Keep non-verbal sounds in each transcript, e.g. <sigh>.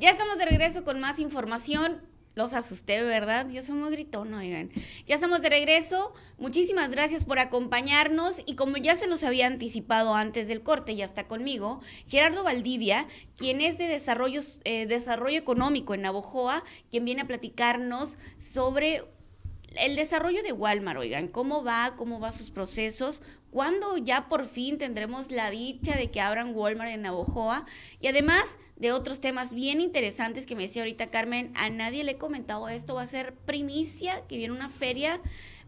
Ya estamos de regreso con más información. Los asusté, ¿verdad? Yo soy muy gritón, oigan. Ya estamos de regreso. Muchísimas gracias por acompañarnos. Y como ya se los había anticipado antes del corte, ya está conmigo, Gerardo Valdivia, quien es de desarrollo, eh, desarrollo económico en Navojoa, quien viene a platicarnos sobre el desarrollo de Walmart, oigan, cómo va, cómo va sus procesos, cuándo ya por fin tendremos la dicha de que abran Walmart en Navojoa y además de otros temas bien interesantes que me decía ahorita Carmen, a nadie le he comentado esto, va a ser primicia, que viene una feria.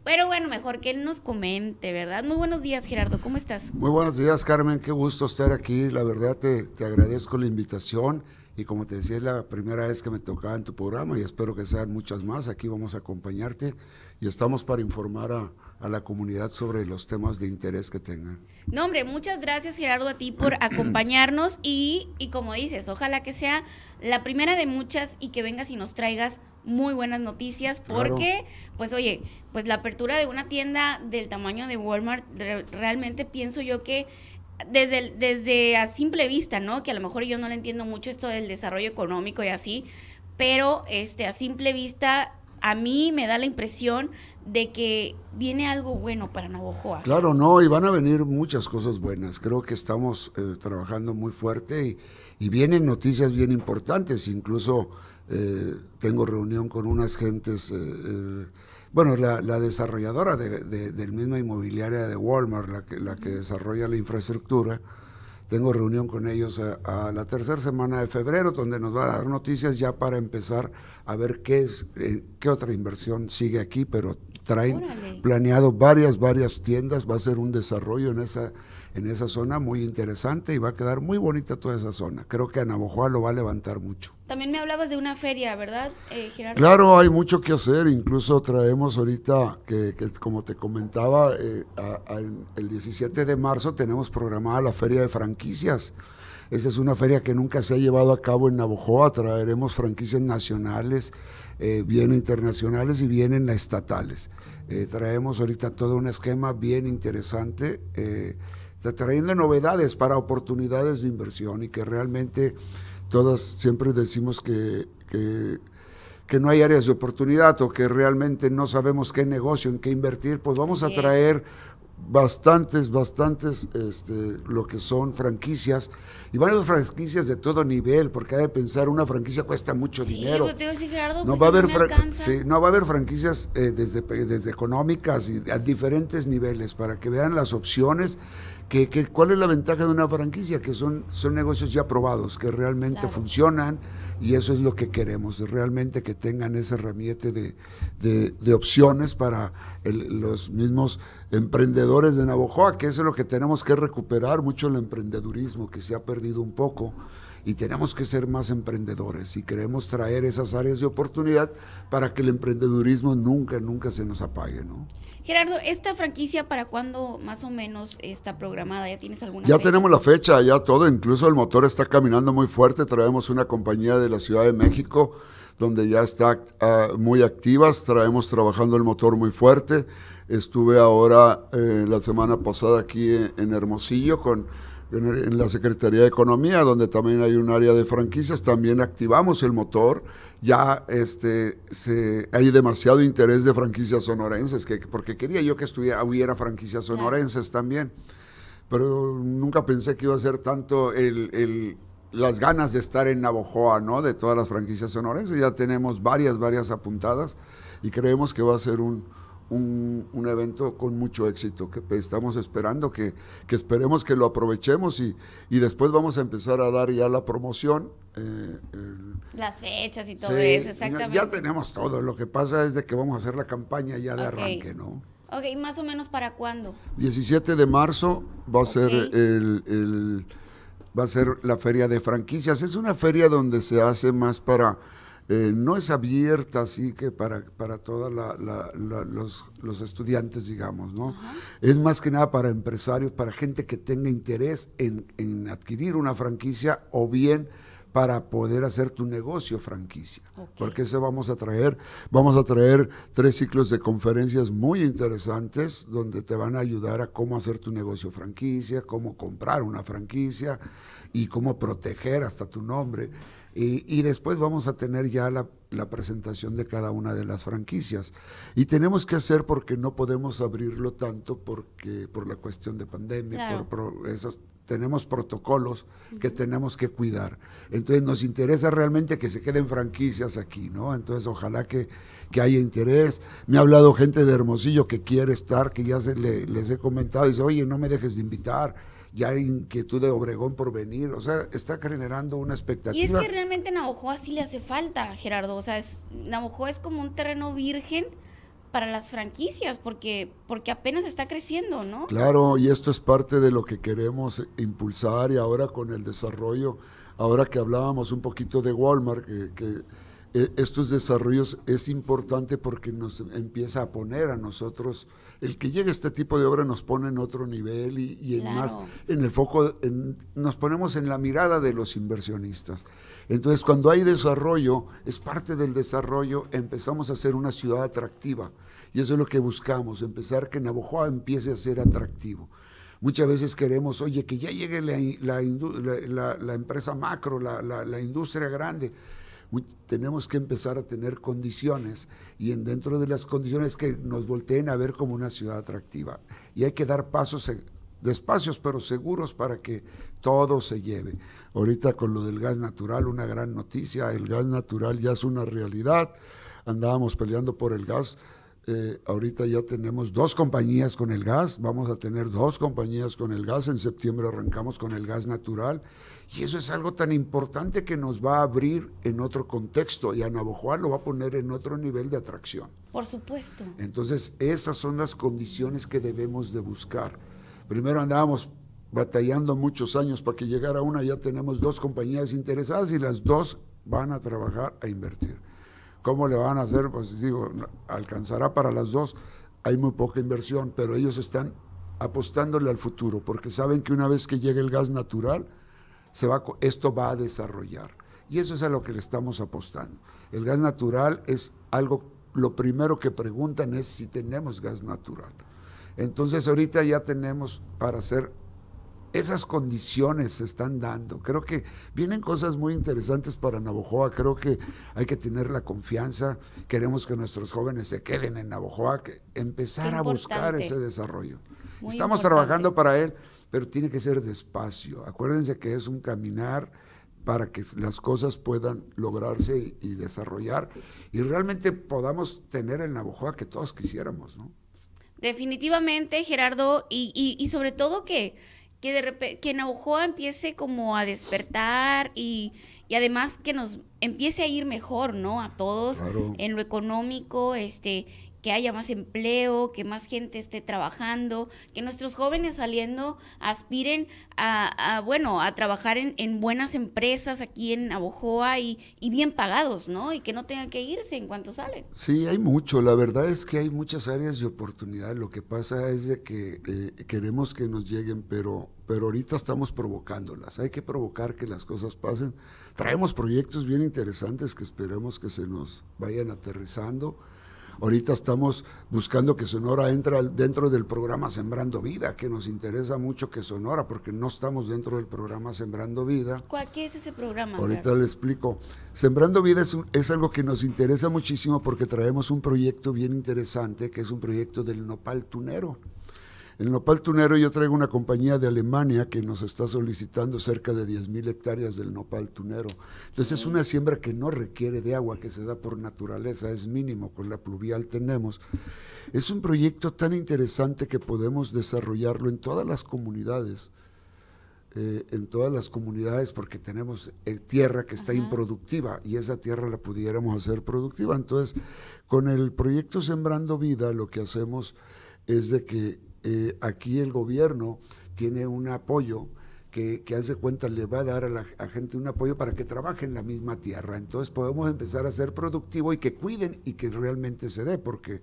Pero bueno, mejor que él nos comente, ¿verdad? Muy buenos días, Gerardo, ¿cómo estás? Muy buenos días, Carmen, qué gusto estar aquí. La verdad te, te agradezco la invitación y como te decía, es la primera vez que me tocaba en tu programa y espero que sean muchas más. Aquí vamos a acompañarte y estamos para informar a, a la comunidad sobre los temas de interés que tengan. No, hombre, muchas gracias Gerardo a ti por <clears throat> acompañarnos y, y como dices, ojalá que sea la primera de muchas y que vengas y nos traigas muy buenas noticias porque, pues oye, pues la apertura de una tienda del tamaño de Walmart, realmente pienso yo que desde, desde a simple vista, ¿no? Que a lo mejor yo no le entiendo mucho esto del desarrollo económico y así, pero este, a simple vista a mí me da la impresión de que viene algo bueno para Navojoa. Claro, no, y van a venir muchas cosas buenas. Creo que estamos eh, trabajando muy fuerte y, vienen noticias bien importantes. Incluso eh, tengo reunión con unas gentes, eh bueno, la, la desarrolladora de, de, del misma inmobiliaria de Walmart, la que, la que desarrolla la infraestructura, tengo reunión con ellos a, a, la tercera semana de febrero, donde nos va a dar noticias ya para empezar a ver qué es, eh, qué otra inversión sigue aquí, pero traen Órale. planeado varias, varias tiendas, va a ser un desarrollo en esa en esa zona muy interesante y va a quedar muy bonita toda esa zona. Creo que a Navojoa lo va a levantar mucho. También me hablabas de una feria, ¿verdad, eh, Gerardo? Claro, hay mucho que hacer. Incluso traemos ahorita, que, como te comentaba, eh, el 17 de marzo tenemos programada la feria de franquicias. Esa es una feria que nunca se ha llevado a cabo en Navojoa. Traeremos franquicias nacionales, eh, bien internacionales y bien estatales. Eh, traemos ahorita todo un esquema bien interesante. Trayendo novedades para oportunidades de inversión y que realmente todas siempre decimos que, que, que, no hay áreas de oportunidad o que realmente no sabemos qué negocio, en qué invertir, pues vamos a traer bastantes, bastantes, este, lo que son franquicias, y van a ser franquicias de todo nivel, porque hay de pensar, una franquicia cuesta mucho sí, dinero. Decir, Gerardo, no, pues va a haber sí, no va a haber franquicias eh, desde, desde económicas y a diferentes niveles, para que vean las opciones que, que, ¿Cuál es la ventaja de una franquicia? Que son, son negocios ya probados, que realmente claro. funcionan y eso es lo que queremos, realmente que tengan ese ramiete de, de, de opciones para el, los mismos emprendedores de Navojoa, que eso es lo que tenemos que recuperar, mucho el emprendedurismo que se ha perdido un poco y tenemos que ser más emprendedores y queremos traer esas áreas de oportunidad para que el emprendedurismo nunca, nunca se nos apague, ¿no? Gerardo, ¿esta franquicia para cuándo más o menos está programada? ¿Ya tienes alguna Ya fecha? tenemos la fecha, ya todo, incluso el motor está caminando muy fuerte, traemos una compañía de la Ciudad de México donde ya está uh, muy activas, traemos trabajando el motor muy fuerte. Estuve ahora eh, la semana pasada aquí en, en Hermosillo con en la Secretaría de Economía, donde también hay un área de franquicias, también activamos el motor. Ya este, se, hay demasiado interés de franquicias sonorenses, que, porque quería yo que estuviera, hubiera franquicias sonorenses claro. también. Pero nunca pensé que iba a ser tanto el, el, las ganas de estar en Navojoa, ¿no? De todas las franquicias sonorenses. Ya tenemos varias, varias apuntadas y creemos que va a ser un, un, un, evento con mucho éxito que estamos esperando, que, que esperemos que lo aprovechemos y, y, después vamos a empezar a dar ya la promoción. Eh, el, Las fechas y todo sí, eso, exactamente. Ya, ya, tenemos todo, lo que pasa es de que vamos a hacer la campaña ya de okay. arranque, ¿no? Ok, más o menos para cuándo? 17 de marzo va a okay. ser el, el, va a ser la feria de franquicias. Es una feria donde se hace más para eh, no es abierta así que para, para todos los, los, estudiantes, digamos, ¿no? Es más que nada para empresarios, para gente que tenga interés en, en, adquirir una franquicia o bien para poder hacer tu negocio franquicia. Okay. Porque eso vamos a traer, vamos a traer tres ciclos de conferencias muy interesantes donde te van a ayudar a cómo hacer tu negocio franquicia, cómo comprar una franquicia y cómo proteger hasta tu nombre Y, después vamos a tener ya la, presentación de cada una de las franquicias. Y tenemos que hacer porque no podemos abrirlo tanto porque por la cuestión de pandemia, por, esas tenemos protocolos que tenemos que cuidar. Entonces nos interesa realmente que se queden franquicias aquí, ¿no? Entonces ojalá que, que haya interés. Me ha hablado gente de Hermosillo que quiere estar, que ya se les he comentado, dice, oye, no me dejes de invitar ya hay inquietud de Obregón por venir, o sea, está generando una expectativa. Y es que realmente Navojoa sí le hace falta, Gerardo, o sea, es, Navojoa es como un terreno virgen para las franquicias, porque, porque apenas está creciendo, ¿no? Claro, y esto es parte de lo que queremos impulsar y ahora con el desarrollo, ahora que hablábamos un poquito de Walmart, que e, estos desarrollos es importante porque nos empieza a poner a nosotros, el que llegue este tipo de obra nos pone en otro nivel y, en más, en el foco, nos ponemos en la mirada de los inversionistas. Entonces, cuando hay desarrollo, es parte del desarrollo, empezamos a ser una ciudad atractiva. Y eso es lo que buscamos, empezar que Navojoa empiece a ser atractivo. Muchas veces queremos, oye, que ya llegue la, la, empresa macro, la industria grande tenemos que empezar a tener condiciones y en, dentro de las condiciones que nos volteen a ver como una ciudad atractiva. Y hay que dar pasos despacios pero seguros para que todo se lleve. Ahorita con lo del gas natural, una gran noticia, el gas natural ya es una realidad. Andábamos peleando por el gas. Eh, ahorita ya tenemos dos compañías con el gas, vamos a tener dos compañías con el gas, en septiembre arrancamos con el gas natural y eso es algo tan importante que nos va a abrir en otro contexto y a Navojoa lo va a poner en otro nivel de atracción. Por supuesto. Entonces, esas son las condiciones que debemos de buscar. Primero andábamos batallando muchos años para que llegara una, ya tenemos dos compañías interesadas y las dos van a trabajar a invertir. ¿Cómo le van a hacer? Pues digo, alcanzará para las dos. Hay muy poca inversión, pero ellos están apostándole al futuro porque saben que una vez que llegue el gas natural, se va, esto va a desarrollar. Y eso es a lo que le estamos apostando. El gas natural es algo, lo primero que preguntan es si tenemos gas natural. Entonces ahorita ya tenemos para hacer, esas condiciones se están dando. Creo que vienen cosas muy interesantes para Navojoa. Creo que hay que tener la confianza. Queremos que nuestros jóvenes se queden en Navojoa, que empezar a buscar ese desarrollo. Estamos trabajando para él pero tiene que ser despacio. Acuérdense que es un caminar para que las cosas puedan lograrse y, desarrollar y realmente podamos tener el Navojoa que todos quisiéramos, ¿no? Definitivamente, Gerardo, y, sobre todo que, que, de que Navojoa empiece como a despertar y, además que nos empiece a ir mejor, ¿no? A todos en lo económico, este, que haya más empleo, que más gente esté trabajando, que nuestros jóvenes saliendo aspiren a, bueno, a trabajar en, buenas empresas aquí en Abojoa y, bien pagados, ¿no? Y que no tengan que irse en cuanto salen. Sí, hay mucho. La verdad es que hay muchas áreas de oportunidad. Lo que pasa es de que eh, queremos que nos lleguen, pero, pero ahorita estamos provocándolas. Hay que provocar que las cosas pasen. Traemos proyectos bien interesantes que esperemos que se nos vayan aterrizando Ahorita estamos buscando que Sonora entre dentro del programa Sembrando Vida, que nos interesa mucho que Sonora, porque no estamos dentro del programa Sembrando Vida. ¿Cuál, ¿Qué es ese programa? Ahorita le explico. Sembrando Vida es, es algo que nos interesa muchísimo porque traemos un proyecto bien interesante, que es un proyecto del nopal tunero. El nopal tunero yo traigo una compañía de Alemania que nos está solicitando cerca de 10.000 hectáreas del nopal tunero. Entonces es una siembra que no requiere de agua, que se da por naturaleza, es mínimo, con la pluvial tenemos. Es un proyecto tan interesante que podemos desarrollarlo en todas las comunidades. Eh, en todas las comunidades porque tenemos eh, tierra que está improductiva y esa tierra la pudiéramos hacer productiva. Entonces, con el proyecto Sembrando Vida lo que hacemos es de que eh, aquí el gobierno tiene un apoyo que, que, hace cuenta le va a dar a la gente un apoyo para que trabaje en la misma tierra. Entonces podemos empezar a ser productivo y que cuiden y que realmente se dé, porque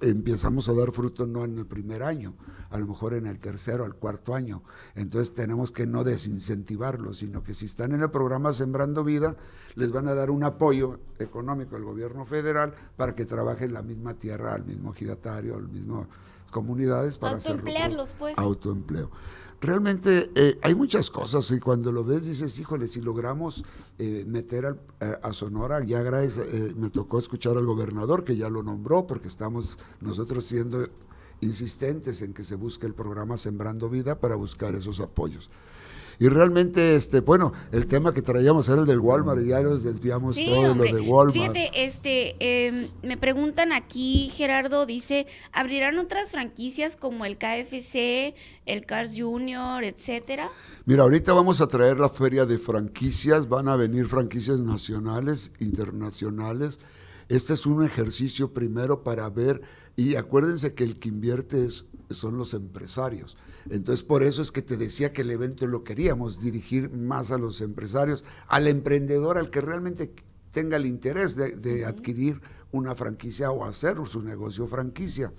empezamos a dar fruto no en el primer año, a lo mejor en el tercero, al cuarto año. Entonces tenemos que no desincentivarlos, sino que si están en el programa Sembrando Vida, les van a dar un apoyo económico al gobierno federal para que trabajen en la misma tierra, al mismo ejidatario, al mismo comunidades para Autoemplearlos, pues. Autoempleo. realmente eh, hay muchas cosas y cuando lo ves dices, híjole, si logramos eh, meter a, Sonora, ya gracias, eh, me tocó escuchar al gobernador que ya lo nombró porque estamos nosotros siendo insistentes en que se busque el programa Sembrando Vida para buscar esos apoyos. Y realmente, este, bueno, el tema que traíamos era el del Walmart y ya nos desviamos todo lo de Walmart. Fíjate, este, em, me preguntan aquí, Gerardo dice, ¿abrirán otras franquicias como el KFC, el Cars Junior, etcétera? Mira, ahorita vamos a traer la feria de franquicias, van a venir franquicias nacionales, internacionales. Este es un ejercicio primero para ver, y acuérdense que el que invierte es, son los empresarios. Entonces, por eso es que te decía que el evento lo queríamos dirigir más a los empresarios, al emprendedor, al que realmente tenga el interés de, adquirir una franquicia o hacer su negocio franquicia.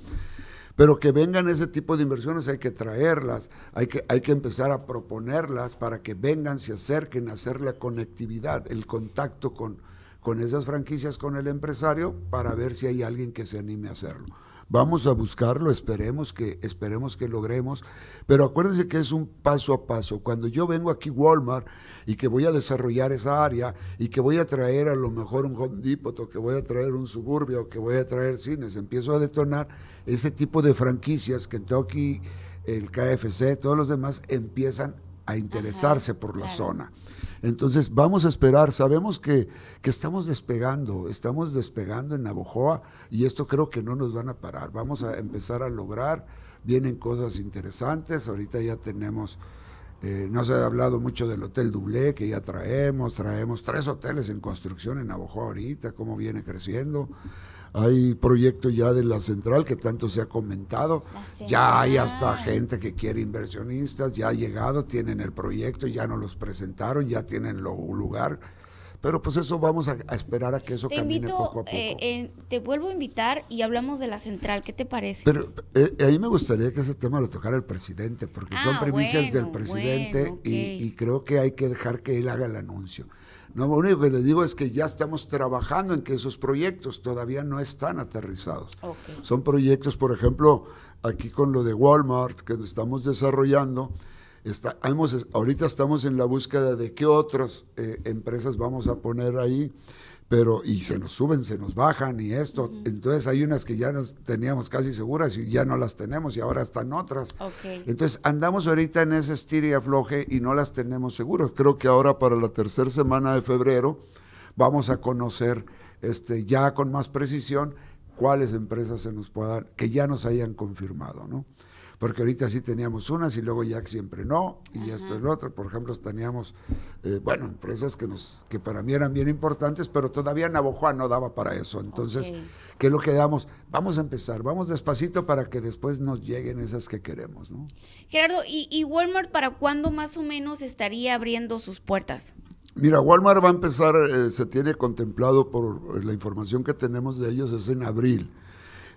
Pero que vengan ese tipo de inversiones hay que traerlas, hay que, hay que empezar a proponerlas para que vengan, se acerquen a hacer la conectividad, el contacto con, con esas franquicias, con el empresario, para ver si hay alguien que se anime a hacerlo. Vamos a buscarlo, esperemos que, esperemos que logremos, pero acuérdense que es un paso a paso. Cuando yo vengo aquí Walmart y que voy a desarrollar esa área y que voy a traer a lo mejor un Home Depot que voy a traer un Suburbio que voy a traer cines, empiezo a detonar ese tipo de franquicias, Kentucky, el KFC, todos los demás empiezan a interesarse por la zona. Entonces vamos a esperar, sabemos que, estamos despegando, estamos despegando en Navojoa y esto creo que no nos van a parar, vamos a empezar a lograr, vienen cosas interesantes, ahorita ya tenemos, eh, no se ha hablado mucho del Hotel Dublé que ya traemos, traemos tres hoteles en construcción en Navojoa ahorita, cómo viene creciendo. Hay proyectos ya de la central que tanto se ha comentado. Ya hay hasta gente que quiere inversionistas, ya ha llegado, tienen el proyecto, ya nos los presentaron, ya tienen lo, lugar. Pero pues eso vamos a, esperar a que eso camine poco a poco. Eh, te vuelvo a invitar y hablamos de la central. ¿Qué te parece? Pero eh, ahí me gustaría que ese tema lo tocara el presidente, porque son ah, primicias del presidente y, y creo que hay que dejar que él haga el anuncio. No, lo único que les digo es que ya estamos trabajando en que esos proyectos todavía no están aterrizados. Son proyectos, por ejemplo, aquí con lo de Walmart que estamos desarrollando. Está, ahorita estamos en la búsqueda de qué otras eh, empresas vamos a poner ahí pero y se nos suben, se nos bajan y esto. Entonces hay unas que ya nos teníamos casi seguras y ya no las tenemos y ahora están otras. Entonces andamos ahorita en ese estir y afloje y no las tenemos seguras. Creo que ahora para la tercera semana de febrero vamos a conocer este, ya con más precisión cuáles empresas se nos puedan, que ya nos hayan confirmado, ¿no? Porque ahorita sí teníamos unas y luego ya siempre no, y esto es lo otro. Por ejemplo, teníamos, eh, bueno, empresas que, nos, que para mí eran bien importantes, pero todavía Navojoa no daba para eso. Entonces, ¿qué es lo que damos? Vamos a empezar, vamos despacito para que después nos lleguen esas que queremos, ¿no? Gerardo, ¿y, Walmart para cuándo más o menos estaría abriendo sus puertas? Mira, Walmart va a empezar, eh, se tiene contemplado por la información que tenemos de ellos, es en abril.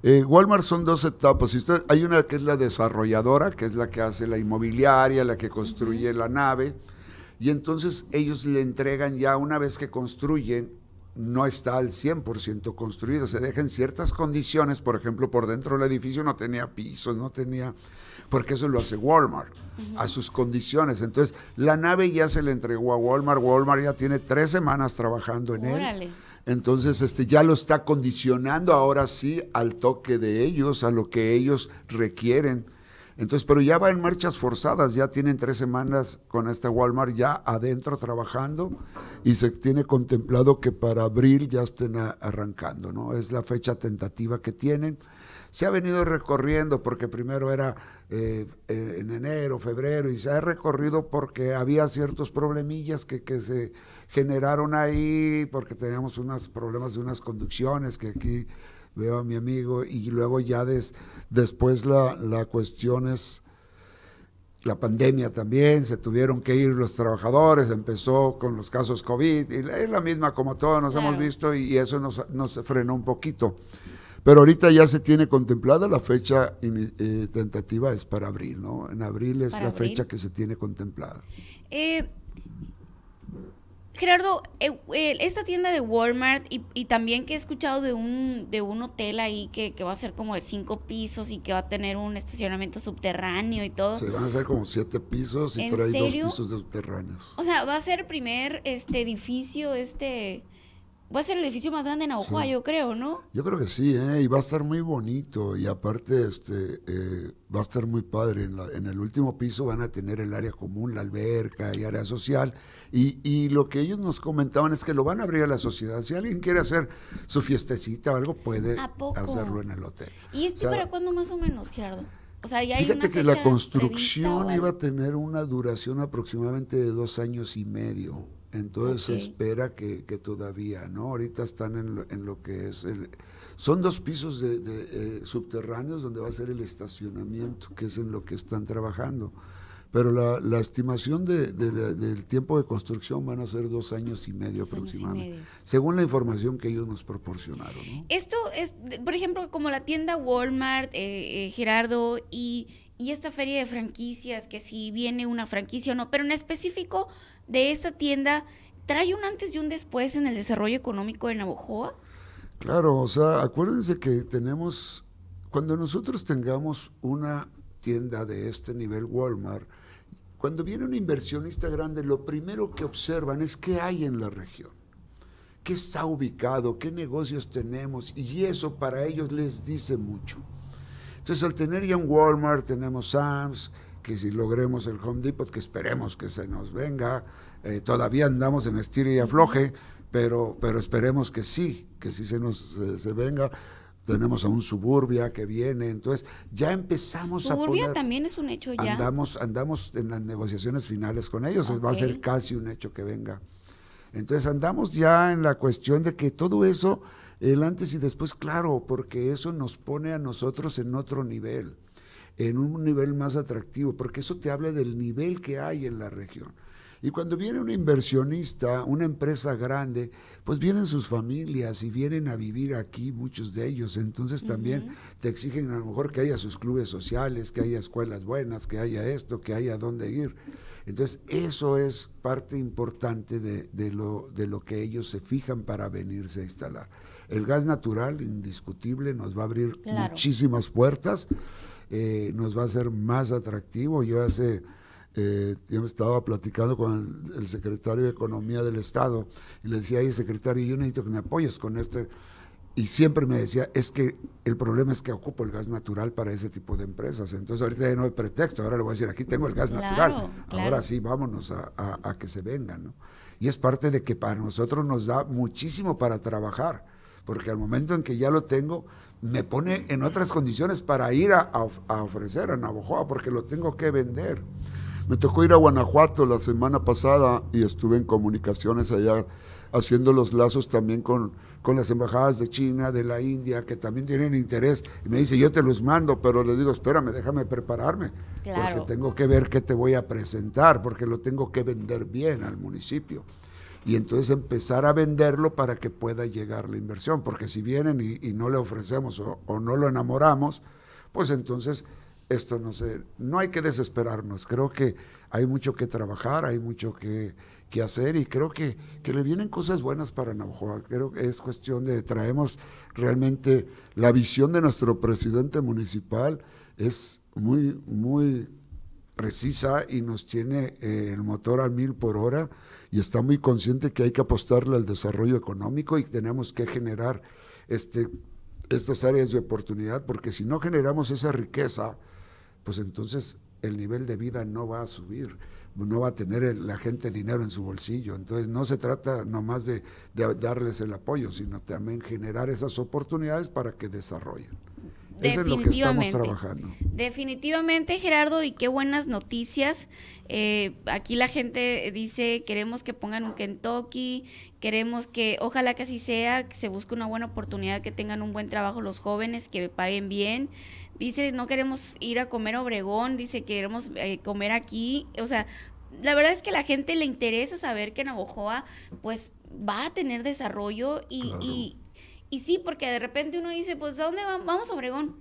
Eh, Walmart son dos etapas. hay una que es la desarrolladora, que es la que hace la inmobiliaria, la que construye la nave, y entonces ellos le entregan ya una vez que construyen, no está al 100% construido, se dejan ciertas condiciones, por ejemplo, por dentro del edificio no tenía pisos, no tenía, porque eso lo hace Walmart, a sus condiciones. Entonces, la nave ya se le entregó a Walmart, Walmart ya tiene tres semanas trabajando en él entonces, este, ya lo está condicionando ahora sí al toque de ellos, a lo que ellos requieren. Entonces, pero ya va en marchas forzadas, ya tienen tres semanas con este Walmart ya adentro trabajando y se tiene contemplado que para abril ya estén arrancando, ¿no? Es la fecha tentativa que tienen. Se ha venido recorriendo porque primero era eh, en enero, febrero y se ha recorrido porque había ciertos problemillas que, que se generaron ahí porque teníamos unos problemas de unas conducciones que aquí veo a mi amigo y luego ya después la, la cuestión es la pandemia también, se tuvieron que ir los trabajadores, empezó con los casos COVID, y es la misma como todos nos hemos visto y, eso nos, nos, frenó un poquito. Pero ahorita ya se tiene contemplada la fecha eh, tentativa, es para abril, ¿no? En abril es la fecha que se tiene contemplada. Eh, Gerardo, eh, esta tienda de Walmart y, también que he escuchado de un, de un hotel ahí que, va a ser como de cinco pisos y que va a tener un estacionamiento subterráneo y todo. Sí, van a ser como siete pisos y por ahí dos pisos de subterráneos. O sea, va a ser el primer este edificio, este Va a ser el edificio más grande en Navajo, yo creo, ¿no? Yo creo que sí, ¿eh? y va a estar muy bonito. Y aparte, este, eh, va a estar muy padre. En, la, en, el último piso van a tener el área común, la alberca y área social. Y, y, lo que ellos nos comentaban es que lo van a abrir a la sociedad. Si alguien quiere hacer su fiestecita o algo, puede hacerlo en el hotel. ¿Y esto para cuándo más o menos, Gerardo? O sea, ya hay fíjate que la construcción iba a tener una duración aproximadamente de dos años y medio. Entonces se espera que, todavía, ¿no? Ahorita están en lo, que es el... Son dos pisos de, eh, subterráneos donde va a ser el estacionamiento, que es en lo que están trabajando. Pero la, estimación del tiempo de construcción van a ser dos años y medio aproximadamente, según la información que ellos nos proporcionaron. ¿no? Esto es, por ejemplo, como la tienda Walmart, eh, eh, Gerardo, y y esta feria de franquicias, que si viene una franquicia o no, pero en específico de esta tienda, ¿trae un antes y un después en el desarrollo económico de Navojoa? Claro, o sea, acuérdense que tenemos, cuando nosotros tengamos una tienda de este nivel Walmart, cuando viene un inversionista grande, lo primero que observan es qué hay en la región, qué está ubicado, qué negocios tenemos, y eso para ellos les dice mucho. Entonces, al tener ya un Walmart, tenemos Sam's, que si logremos el Home Depot, que esperemos que se nos venga, eh, todavía andamos en estira y afloje, pero, pero esperemos que sí, que sí se nos se venga. Tenemos a un Suburbia que viene, entonces ya empezamos a Suburbia también es un hecho ya. Andamos, andamos en las negociaciones finales con ellos, va a ser casi un hecho que venga. Entonces andamos ya en la cuestión de que todo eso el antes y después, claro, porque eso nos pone a nosotros en otro nivel, en un nivel más atractivo, porque eso te habla del nivel que hay en la región. Y cuando viene un inversionista, una empresa grande, pues vienen sus familias y vienen a vivir aquí, muchos de ellos. Entonces también te exigen a lo mejor que haya sus clubes sociales, que haya escuelas buenas, que haya esto, que haya dónde ir. Entonces eso es parte importante de, lo, de lo que ellos se fijan para venirse a instalar. El gas natural, indiscutible, nos va a abrir muchísimas puertas, eh, nos va a hacer más atractivo. Yo hace, eh, yo estaba platicando con el, secretario de Economía del Estado y le decía, ay, secretario, yo necesito que me apoyes con esto. Y siempre me decía, es que el problema es que ocupo el gas natural para ese tipo de empresas. Entonces ahorita ya no hay pretexto, ahora le voy a decir, aquí tengo el gas natural, ahora sí, vámonos a, a, que se vengan. ¿no? Y es parte de que para nosotros nos da muchísimo para trabajar porque al momento en que ya lo tengo, me pone en otras condiciones para ir a, ofrecer a Navojoa, porque lo tengo que vender. Me tocó ir a Guanajuato la semana pasada y estuve en comunicaciones allá haciendo los lazos también con, con las embajadas de China, de la India, que también tienen interés. Y me dice, yo te los mando, pero le digo, espérame, déjame prepararme, porque tengo que ver qué te voy a presentar, porque lo tengo que vender bien al municipio. Y entonces empezar a venderlo para que pueda llegar la inversión, porque si vienen y, no le ofrecemos o, no lo enamoramos, pues entonces esto no sé, no hay que desesperarnos, creo que hay mucho que trabajar, hay mucho que, hacer y creo que, que, le vienen cosas buenas para Navajo, creo que es cuestión de traemos realmente la visión de nuestro presidente municipal es muy, muy precisa y nos tiene eh, el motor a mil por hora y está muy consciente que hay que apostarle al desarrollo económico y tenemos que generar este, estas áreas de oportunidad, porque si no generamos esa riqueza, pues entonces el nivel de vida no va a subir, no va a tener la gente dinero en su bolsillo. Entonces no se trata nomás de, de darles el apoyo, sino también generar esas oportunidades para que desarrollen. Eso es lo que estamos trabajando. Definitivamente, Gerardo, y qué buenas noticias. Eh, aquí la gente dice, queremos que pongan un Kentucky, queremos que, ojalá que así sea, que se busque una buena oportunidad, que tengan un buen trabajo los jóvenes, que paguen bien. Dice, no queremos ir a comer a Obregón, dice, queremos eh, comer aquí. O sea, la verdad es que a la gente le interesa saber que Navojoa, pues, va a tener desarrollo y, y, y sí, porque de repente uno dice, pues, ¿a dónde vamos? Vamos a Obregón.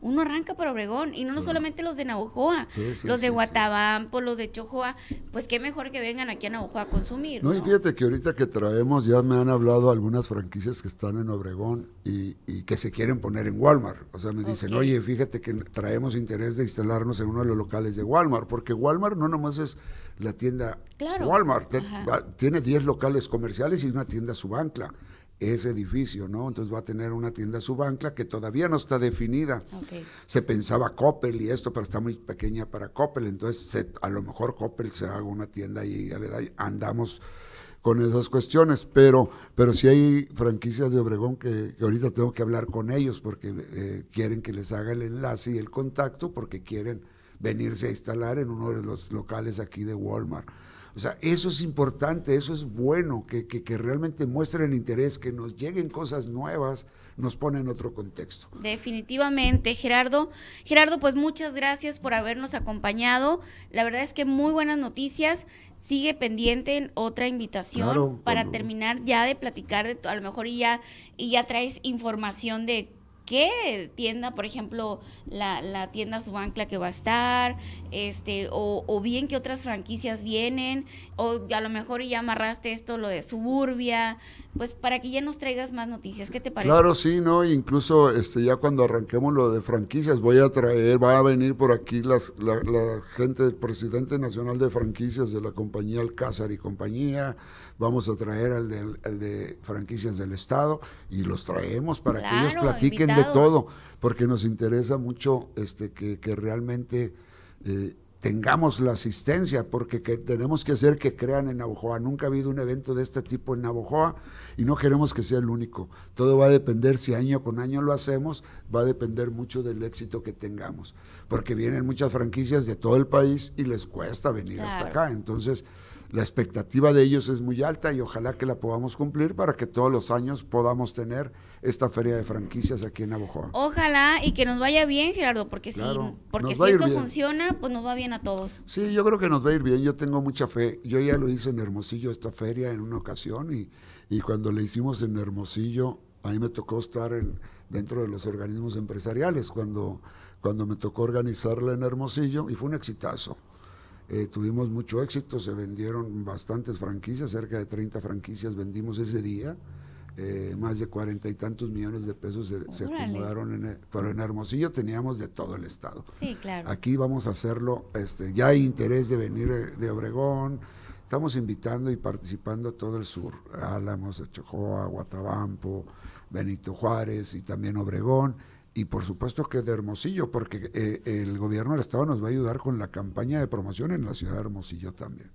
Uno arranca para Obregón y no, no solamente los de Navojoa, los de Guatabampo, los de Chojoa, pues qué mejor que vengan aquí a Navojoa a consumir. No, y fíjate que ahorita que traemos, ya me han hablado algunas franquicias que están en Obregón y, que se quieren poner en Walmart. O sea, me dicen, oye, fíjate que traemos interés de instalarnos en uno de los locales de Walmart, porque Walmart no nomás es la tienda Walmart, tiene 10 locales comerciales y una tienda subancla ese edificio, ¿no? Entonces va a tener una tienda subancla que todavía no está definida. Se pensaba Coppel y esto, pero está muy pequeña para Coppel, entonces a lo mejor Coppel se haga una tienda y ya le da, andamos con esas cuestiones, pero, pero sí hay franquicias de Obregón que, ahorita tengo que hablar con ellos porque eh, quieren que les haga el enlace y el contacto porque quieren venirse a instalar en uno de los locales aquí de Walmart. O sea, eso es importante, eso es bueno, que, que, realmente muestren interés, que nos lleguen cosas nuevas, nos pone en otro contexto. Definitivamente, Gerardo. Gerardo, pues muchas gracias por habernos acompañado. La verdad es que muy buenas noticias. Sigue pendiente otra invitación para terminar ya de platicar de a lo mejor ya, y ya traes información de qué tienda, por ejemplo, la, la tienda Subancla que va a estar, este, o, o, bien que otras franquicias vienen, o a lo mejor ya amarraste esto, lo de Suburbia, pues para que ya nos traigas más noticias, ¿qué te parece? Claro, sí, ¿no? Incluso este, ya cuando arranquemos lo de franquicias, voy a traer, va a venir por aquí las, la, la gente del presidente nacional de franquicias de la compañía Alcázar y compañía, vamos a traer al de, de franquicias del Estado y los traemos para que ellos platiquen de todo, porque nos interesa mucho este, que, que realmente eh, tengamos la asistencia, porque que tenemos que hacer que crean en Navojoa. Nunca ha habido un evento de este tipo en Navojoa y no queremos que sea el único. Todo va a depender, si año con año lo hacemos, va a depender mucho del éxito que tengamos, porque vienen muchas franquicias de todo el país y les cuesta venir hasta acá. Entonces, la expectativa de ellos es muy alta y ojalá que la podamos cumplir para que todos los años podamos tener esta feria de franquicias aquí en Navojoa. Ojalá y que nos vaya bien, Gerardo, porque si, porque si esto funciona, pues nos va bien a todos. Sí, yo creo que nos va a ir bien, yo tengo mucha fe. Yo ya lo hice en Hermosillo esta feria en una ocasión y, y cuando le hicimos en Hermosillo, a mí me tocó estar en, dentro de los organismos empresariales cuando, cuando me tocó organizarla en Hermosillo y fue un exitazo. Eh, tuvimos mucho éxito, se vendieron bastantes franquicias, cerca de 30 franquicias vendimos ese día. Eh, más de cuarenta y tantos millones de pesos se, acomodaron, en, pero en Hermosillo teníamos de todo el estado. Sí, claro. Aquí vamos a hacerlo, este, ya hay interés de venir de, Obregón, estamos invitando y participando todo el sur, Álamos, Chojoa, Guatabampo, Benito Juárez y también Obregón y por supuesto que de Hermosillo, porque eh, el gobierno del Estado nos va a ayudar con la campaña de promoción en la ciudad de Hermosillo también.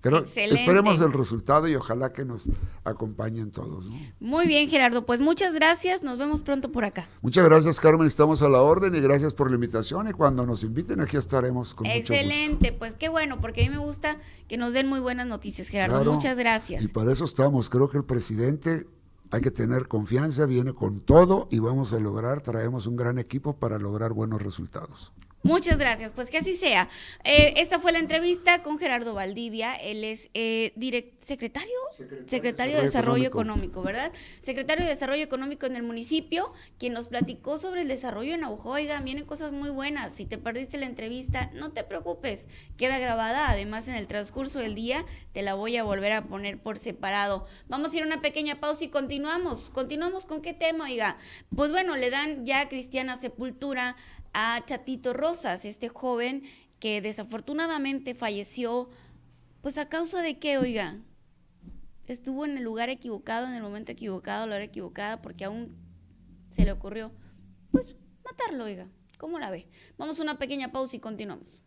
Pero esperemos el resultado y ojalá que nos acompañen todos. Muy bien, Gerardo. Pues muchas gracias. Nos vemos pronto por acá. Muchas gracias, Carmen. Estamos a la orden y gracias por la invitación. Y cuando nos inviten, aquí estaremos con Excelente. Pues qué bueno, porque a mí me gusta que nos den muy buenas noticias, Gerardo. muchas gracias. Y para eso estamos. Creo que el presidente hay que tener confianza, viene con todo y vamos a lograr, traemos un gran equipo para lograr buenos resultados. Muchas gracias, pues que así sea. Eh, esta fue la entrevista con Gerardo Valdivia, él es eh, secretario, secretario, de Desarrollo, Económico. ¿verdad? Secretario de Desarrollo Económico en el municipio, quien nos platicó sobre el desarrollo en Abujo. Oiga, vienen cosas muy buenas, si te perdiste la entrevista, no te preocupes, queda grabada, además en el transcurso del día te la voy a volver a poner por separado. Vamos a ir a una pequeña pausa y continuamos, continuamos con qué tema, oiga. Pues bueno, le dan ya Cristiana Sepultura a Chatito Rosas, este joven que desafortunadamente falleció, pues a causa de qué, oiga, estuvo en el lugar equivocado, en el momento equivocado, a la hora equivocada, porque aún se le ocurrió, pues matarlo, oiga, ¿cómo la ve? Vamos a una pequeña pausa y continuamos.